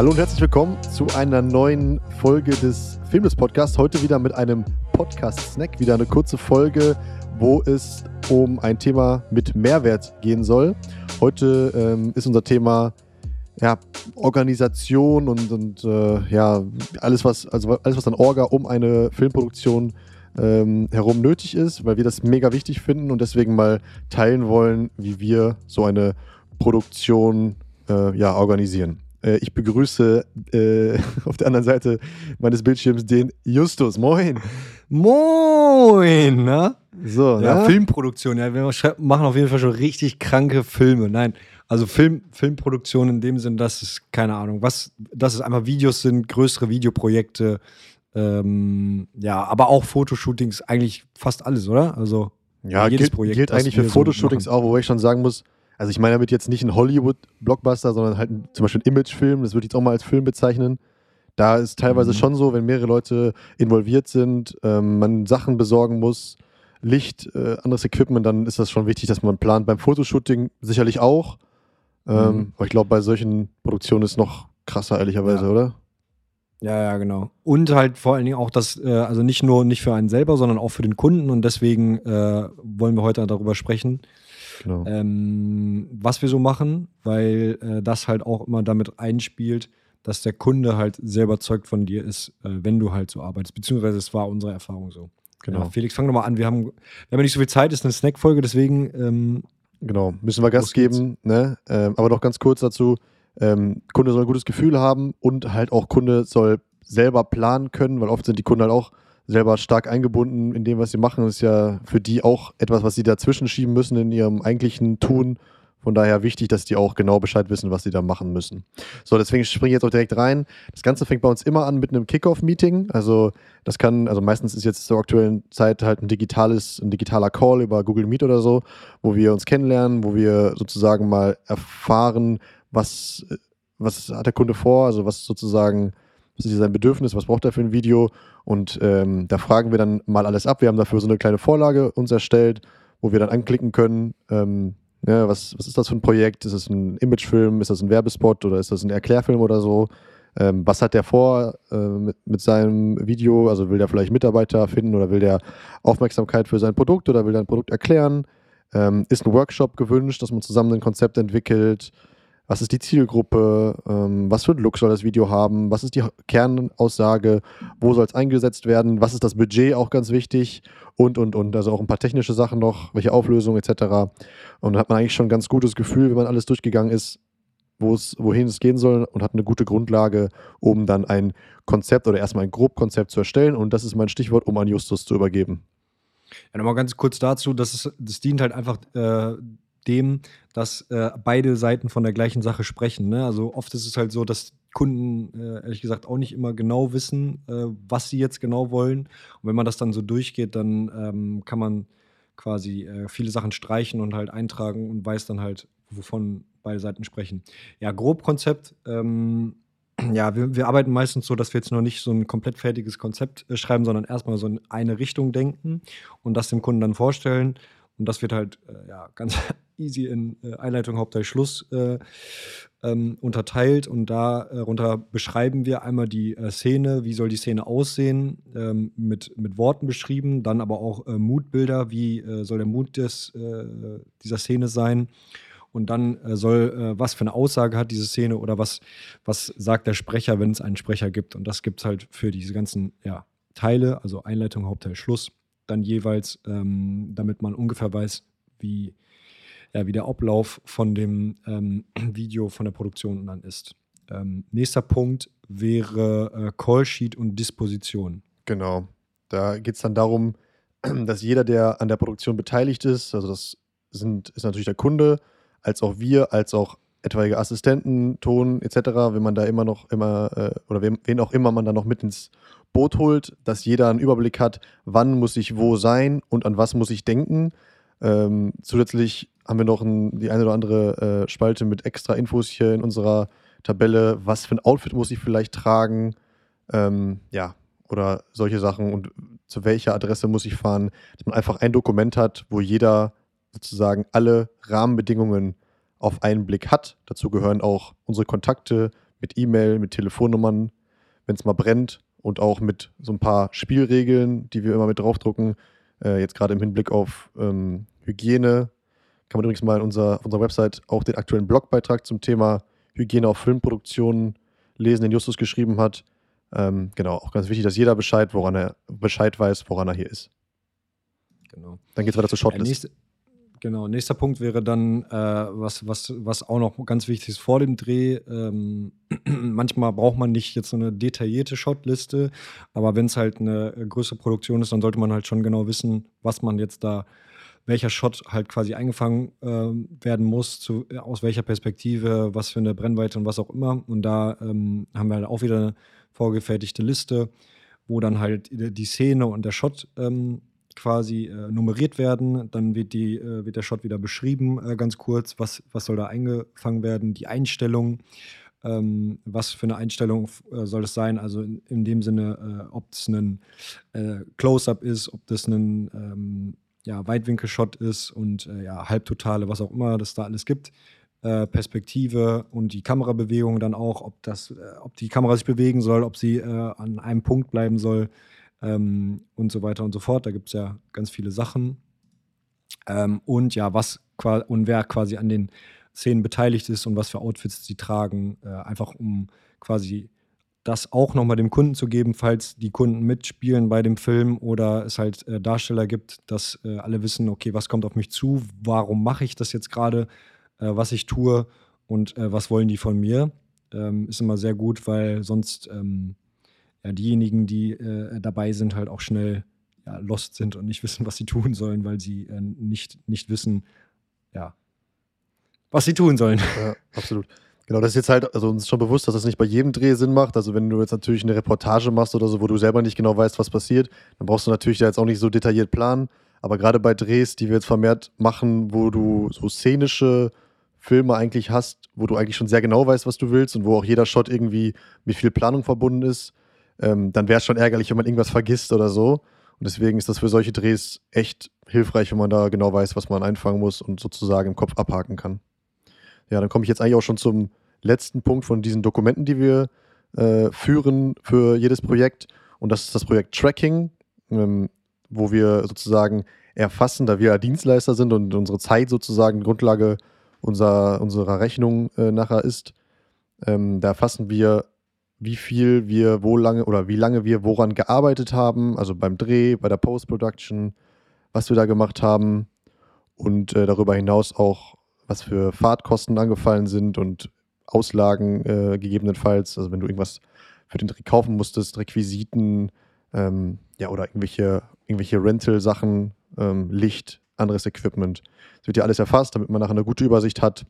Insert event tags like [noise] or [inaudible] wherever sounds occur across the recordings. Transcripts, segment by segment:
Hallo und herzlich willkommen zu einer neuen Folge des Filmless Podcasts. Heute wieder mit einem Podcast-Snack, wieder eine kurze Folge, wo es um ein Thema mit Mehrwert gehen soll. Heute ähm, ist unser Thema ja, Organisation und, und äh, ja, alles was, also alles, was an Orga um eine Filmproduktion ähm, herum nötig ist, weil wir das mega wichtig finden und deswegen mal teilen wollen, wie wir so eine Produktion äh, ja, organisieren. Äh, ich begrüße äh, [laughs] auf der anderen Seite meines Bildschirms den Justus. Moin. Moin, ne? So, Ja, ne? Filmproduktion, ja, wir machen auf jeden Fall schon richtig kranke Filme. Nein, also Film, Filmproduktion in dem Sinn, dass es, keine Ahnung, was, dass es einfach Videos sind, größere Videoprojekte, ähm, ja, aber auch Fotoshootings, eigentlich fast alles, oder? Also, Ja, jedes gilt, Projekt, gilt eigentlich für so Fotoshootings machen. auch, wobei ich schon sagen muss, also ich meine damit jetzt nicht ein Hollywood-Blockbuster, sondern halt zum Beispiel ein Imagefilm, das würde ich jetzt auch mal als Film bezeichnen. Da ist teilweise Mhm. schon so, wenn mehrere Leute involviert sind, ähm, man Sachen besorgen muss, Licht, äh, anderes Equipment, dann ist das schon wichtig, dass man plant. Beim Fotoshooting sicherlich auch. Ähm, Mhm. Aber ich glaube, bei solchen Produktionen ist es noch krasser, ehrlicherweise, Ja. oder? Ja, ja, genau. Und halt vor allen Dingen auch das, äh, also nicht nur nicht für einen selber, sondern auch für den Kunden. Und deswegen äh, wollen wir heute darüber sprechen, Genau. ähm, was wir so machen, weil äh, das halt auch immer damit einspielt, dass der Kunde halt sehr überzeugt von dir ist, äh, wenn du halt so arbeitest. Beziehungsweise es war unsere Erfahrung so. Genau. Ja, Felix, fang doch mal an. Wir haben, wir haben ja nicht so viel Zeit, ist eine Snackfolge, deswegen ähm, Genau, müssen wir Gas geben, ne? Ähm, aber noch ganz kurz dazu: ähm, Kunde soll ein gutes Gefühl haben und halt auch Kunde soll selber planen können, weil oft sind die Kunden halt auch selber stark eingebunden in dem, was sie machen. Das ist ja für die auch etwas, was sie dazwischen schieben müssen in ihrem eigentlichen Tun. Von daher wichtig, dass die auch genau Bescheid wissen, was sie da machen müssen. So, deswegen springe ich jetzt auch direkt rein. Das Ganze fängt bei uns immer an mit einem Kickoff-Meeting. Also das kann, also meistens ist jetzt zur aktuellen Zeit halt ein digitales, ein digitaler Call über Google Meet oder so, wo wir uns kennenlernen, wo wir sozusagen mal erfahren, was, äh, was hat der Kunde vor, also was sozusagen, was ist sein Bedürfnis, was braucht er für ein Video und ähm, da fragen wir dann mal alles ab. Wir haben dafür so eine kleine Vorlage uns erstellt, wo wir dann anklicken können, ähm, ja, was, was ist das für ein Projekt? Ist es ein Imagefilm? Ist das ein Werbespot oder ist das ein Erklärfilm oder so? Ähm, was hat der vor äh, mit, mit seinem Video? Also will der vielleicht Mitarbeiter finden oder will der Aufmerksamkeit für sein Produkt oder will er ein Produkt erklären? Ähm, ist ein Workshop gewünscht, dass man zusammen ein Konzept entwickelt? Was ist die Zielgruppe? Ähm, was für einen Look soll das Video haben? Was ist die Kernaussage? Wo soll es eingesetzt werden? Was ist das Budget? Auch ganz wichtig. Und, und, und. Also auch ein paar technische Sachen noch, welche Auflösung etc. Und dann hat man eigentlich schon ein ganz gutes Gefühl, wenn man alles durchgegangen ist, wohin es gehen soll und hat eine gute Grundlage, um dann ein Konzept oder erstmal ein Grobkonzept zu erstellen. Und das ist mein Stichwort, um an Justus zu übergeben. Ja, nochmal ganz kurz dazu, das, ist, das dient halt einfach äh, dem, dass äh, beide Seiten von der gleichen Sache sprechen. Ne? Also oft ist es halt so, dass Kunden äh, ehrlich gesagt auch nicht immer genau wissen, äh, was sie jetzt genau wollen. Und wenn man das dann so durchgeht, dann ähm, kann man quasi äh, viele Sachen streichen und halt eintragen und weiß dann halt, wovon beide Seiten sprechen. Ja, Grobkonzept. Ähm, ja, wir, wir arbeiten meistens so, dass wir jetzt noch nicht so ein komplett fertiges Konzept äh, schreiben, sondern erstmal so in eine Richtung denken und das dem Kunden dann vorstellen. Und das wird halt äh, ja, ganz easy in äh, Einleitung, Hauptteil, Schluss äh, ähm, unterteilt. Und darunter beschreiben wir einmal die äh, Szene, wie soll die Szene aussehen, ähm, mit, mit Worten beschrieben, dann aber auch äh, Mutbilder, wie äh, soll der Mut des, äh, dieser Szene sein. Und dann äh, soll, äh, was für eine Aussage hat diese Szene oder was, was sagt der Sprecher, wenn es einen Sprecher gibt. Und das gibt es halt für diese ganzen ja, Teile, also Einleitung, Hauptteil, Schluss, dann jeweils, ähm, damit man ungefähr weiß, wie, ja, wie der Ablauf von dem ähm, [clears throat] Video, von der Produktion dann ist. Ähm, nächster Punkt wäre äh, Callsheet und Disposition. Genau. Da geht es dann darum, [clears throat] dass jeder, der an der Produktion beteiligt ist, also das sind, ist natürlich der Kunde, als auch wir, als auch etwaige Assistenten, Ton etc., wenn man da immer noch immer äh, oder wen, wen auch immer man da noch mit ins Boot holt, dass jeder einen Überblick hat, wann muss ich wo sein und an was muss ich denken. Ähm, zusätzlich haben wir noch ein, die eine oder andere äh, Spalte mit extra Infos hier in unserer Tabelle. Was für ein Outfit muss ich vielleicht tragen? Ähm, ja, oder solche Sachen und zu welcher Adresse muss ich fahren, dass man einfach ein Dokument hat, wo jeder sozusagen alle Rahmenbedingungen auf einen Blick hat. Dazu gehören auch unsere Kontakte, mit E-Mail, mit Telefonnummern, wenn es mal brennt und auch mit so ein paar Spielregeln, die wir immer mit draufdrucken. Äh, jetzt gerade im Hinblick auf ähm, Hygiene. Kann man übrigens mal in unserer, auf unserer Website auch den aktuellen Blogbeitrag zum Thema Hygiene auf Filmproduktionen lesen, den Justus geschrieben hat. Ähm, genau, auch ganz wichtig, dass jeder Bescheid, woran er Bescheid weiß, woran er hier ist. Genau. Dann geht es weiter zur Shotlist. nächste, genau, nächster Punkt wäre dann, äh, was, was, was auch noch ganz wichtig ist vor dem Dreh. Ähm, [clears throat] manchmal braucht man nicht jetzt so eine detaillierte Shotliste, aber wenn es halt eine größere Produktion ist, dann sollte man halt schon genau wissen, was man jetzt da welcher Shot halt quasi eingefangen äh, werden muss, zu, aus welcher Perspektive, was für eine Brennweite und was auch immer. Und da ähm, haben wir halt auch wieder eine vorgefertigte Liste, wo dann halt die Szene und der Shot ähm, quasi äh, nummeriert werden. Dann wird, die, äh, wird der Shot wieder beschrieben, äh, ganz kurz, was, was soll da eingefangen werden, die Einstellung. Ähm, was für eine Einstellung äh, soll es sein? Also in, in dem Sinne, äh, ob es ein äh, Close-up ist, ob das ein ähm, ja, Weitwinkelshot ist und äh, ja, Halbtotale, was auch immer das da alles gibt. Äh, Perspektive und die Kamerabewegung dann auch, ob das, äh, ob die Kamera sich bewegen soll, ob sie äh, an einem Punkt bleiben soll ähm, und so weiter und so fort. Da gibt es ja ganz viele Sachen. Ähm, und ja, was und wer quasi an den Szenen beteiligt ist und was für Outfits sie tragen, einfach um quasi das auch nochmal dem Kunden zu geben, falls die Kunden mitspielen bei dem Film oder es halt äh, Darsteller gibt, dass äh, alle wissen, okay, was kommt auf mich zu, warum mache ich das jetzt gerade, äh, was ich tue und äh, was wollen die von mir. Ähm, ist immer sehr gut, weil sonst ähm, ja, diejenigen, die äh, dabei sind, halt auch schnell ja, lost sind und nicht [laughs] wissen, was sie tun sollen, weil sie äh, nicht, nicht wissen, ja, was sie tun sollen. Ja, absolut. Genau, das ist jetzt halt, also uns ist schon bewusst, dass das nicht bei jedem Dreh Sinn macht. Also wenn du jetzt natürlich eine Reportage machst oder so, wo du selber nicht genau weißt, was passiert, dann brauchst du natürlich da jetzt auch nicht so detailliert planen. Aber gerade bei Drehs, die wir jetzt vermehrt machen, wo du so szenische Filme eigentlich hast, wo du eigentlich schon sehr genau weißt, was du willst und wo auch jeder Shot irgendwie mit viel Planung verbunden ist, ähm, dann wäre es schon ärgerlich, wenn man irgendwas vergisst oder so. Und deswegen ist das für solche Drehs echt hilfreich, wenn man da genau weiß, was man einfangen muss und sozusagen im Kopf abhaken kann. Ja, dann komme ich jetzt eigentlich auch schon zum letzten Punkt von diesen Dokumenten, die wir äh, führen für jedes Projekt. Und das ist das Projekt Tracking, ähm, wo wir sozusagen erfassen, da wir Dienstleister sind und unsere Zeit sozusagen Grundlage unserer, unserer Rechnung äh, nachher ist. Ähm, da erfassen wir, wie viel wir wo lange oder wie lange wir woran gearbeitet haben, also beim Dreh, bei der Post-Production, was wir da gemacht haben und äh, darüber hinaus auch, was für Fahrtkosten angefallen sind und Auslagen äh, gegebenenfalls, also wenn du irgendwas für den Dreh kaufen musstest, Requisiten, ähm, ja, oder irgendwelche, irgendwelche Rental-Sachen, ähm, Licht, anderes Equipment. Das wird ja alles erfasst, damit man nachher eine gute Übersicht hat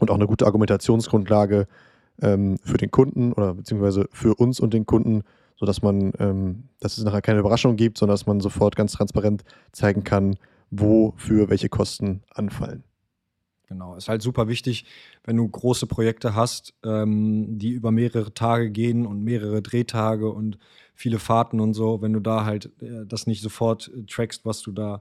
und auch eine gute Argumentationsgrundlage ähm, für den Kunden oder beziehungsweise für uns und den Kunden, sodass man, ähm, dass es nachher keine Überraschung gibt, sondern dass man sofort ganz transparent zeigen kann, wofür welche Kosten anfallen. Genau, ist halt super wichtig, wenn du große Projekte hast, ähm, die über mehrere Tage gehen und mehrere Drehtage und viele Fahrten und so, wenn du da halt äh, das nicht sofort äh, trackst, was du da,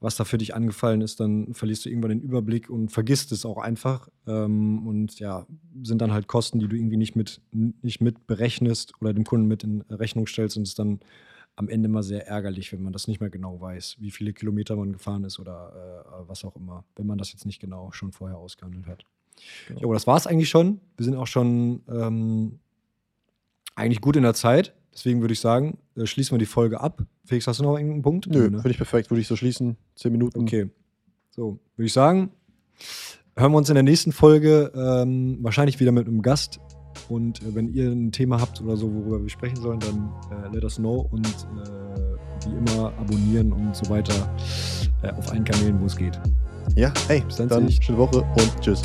was da für dich angefallen ist, dann verlierst du irgendwann den Überblick und vergisst es auch einfach. Ähm, und ja, sind dann halt Kosten, die du irgendwie nicht mit, nicht mit berechnest oder dem Kunden mit in Rechnung stellst und es dann am Ende immer sehr ärgerlich, wenn man das nicht mehr genau weiß, wie viele Kilometer man gefahren ist oder äh, was auch immer, wenn man das jetzt nicht genau schon vorher ausgehandelt hat. Genau. Jo, das war es eigentlich schon. Wir sind auch schon ähm, eigentlich gut in der Zeit. Deswegen würde ich sagen, äh, schließen wir die Folge ab. Felix, hast du noch irgendeinen Punkt? Nö, ne? finde ich perfekt. Würde ich so schließen. Zehn Minuten. Okay. So, würde ich sagen, hören wir uns in der nächsten Folge ähm, wahrscheinlich wieder mit einem Gast. Und äh, wenn ihr ein Thema habt oder so, worüber wir sprechen sollen, dann äh, let us know und äh, wie immer abonnieren und so weiter äh, auf allen Kanälen, wo es geht. Ja, ey, bis dann, dann schöne Woche und tschüss.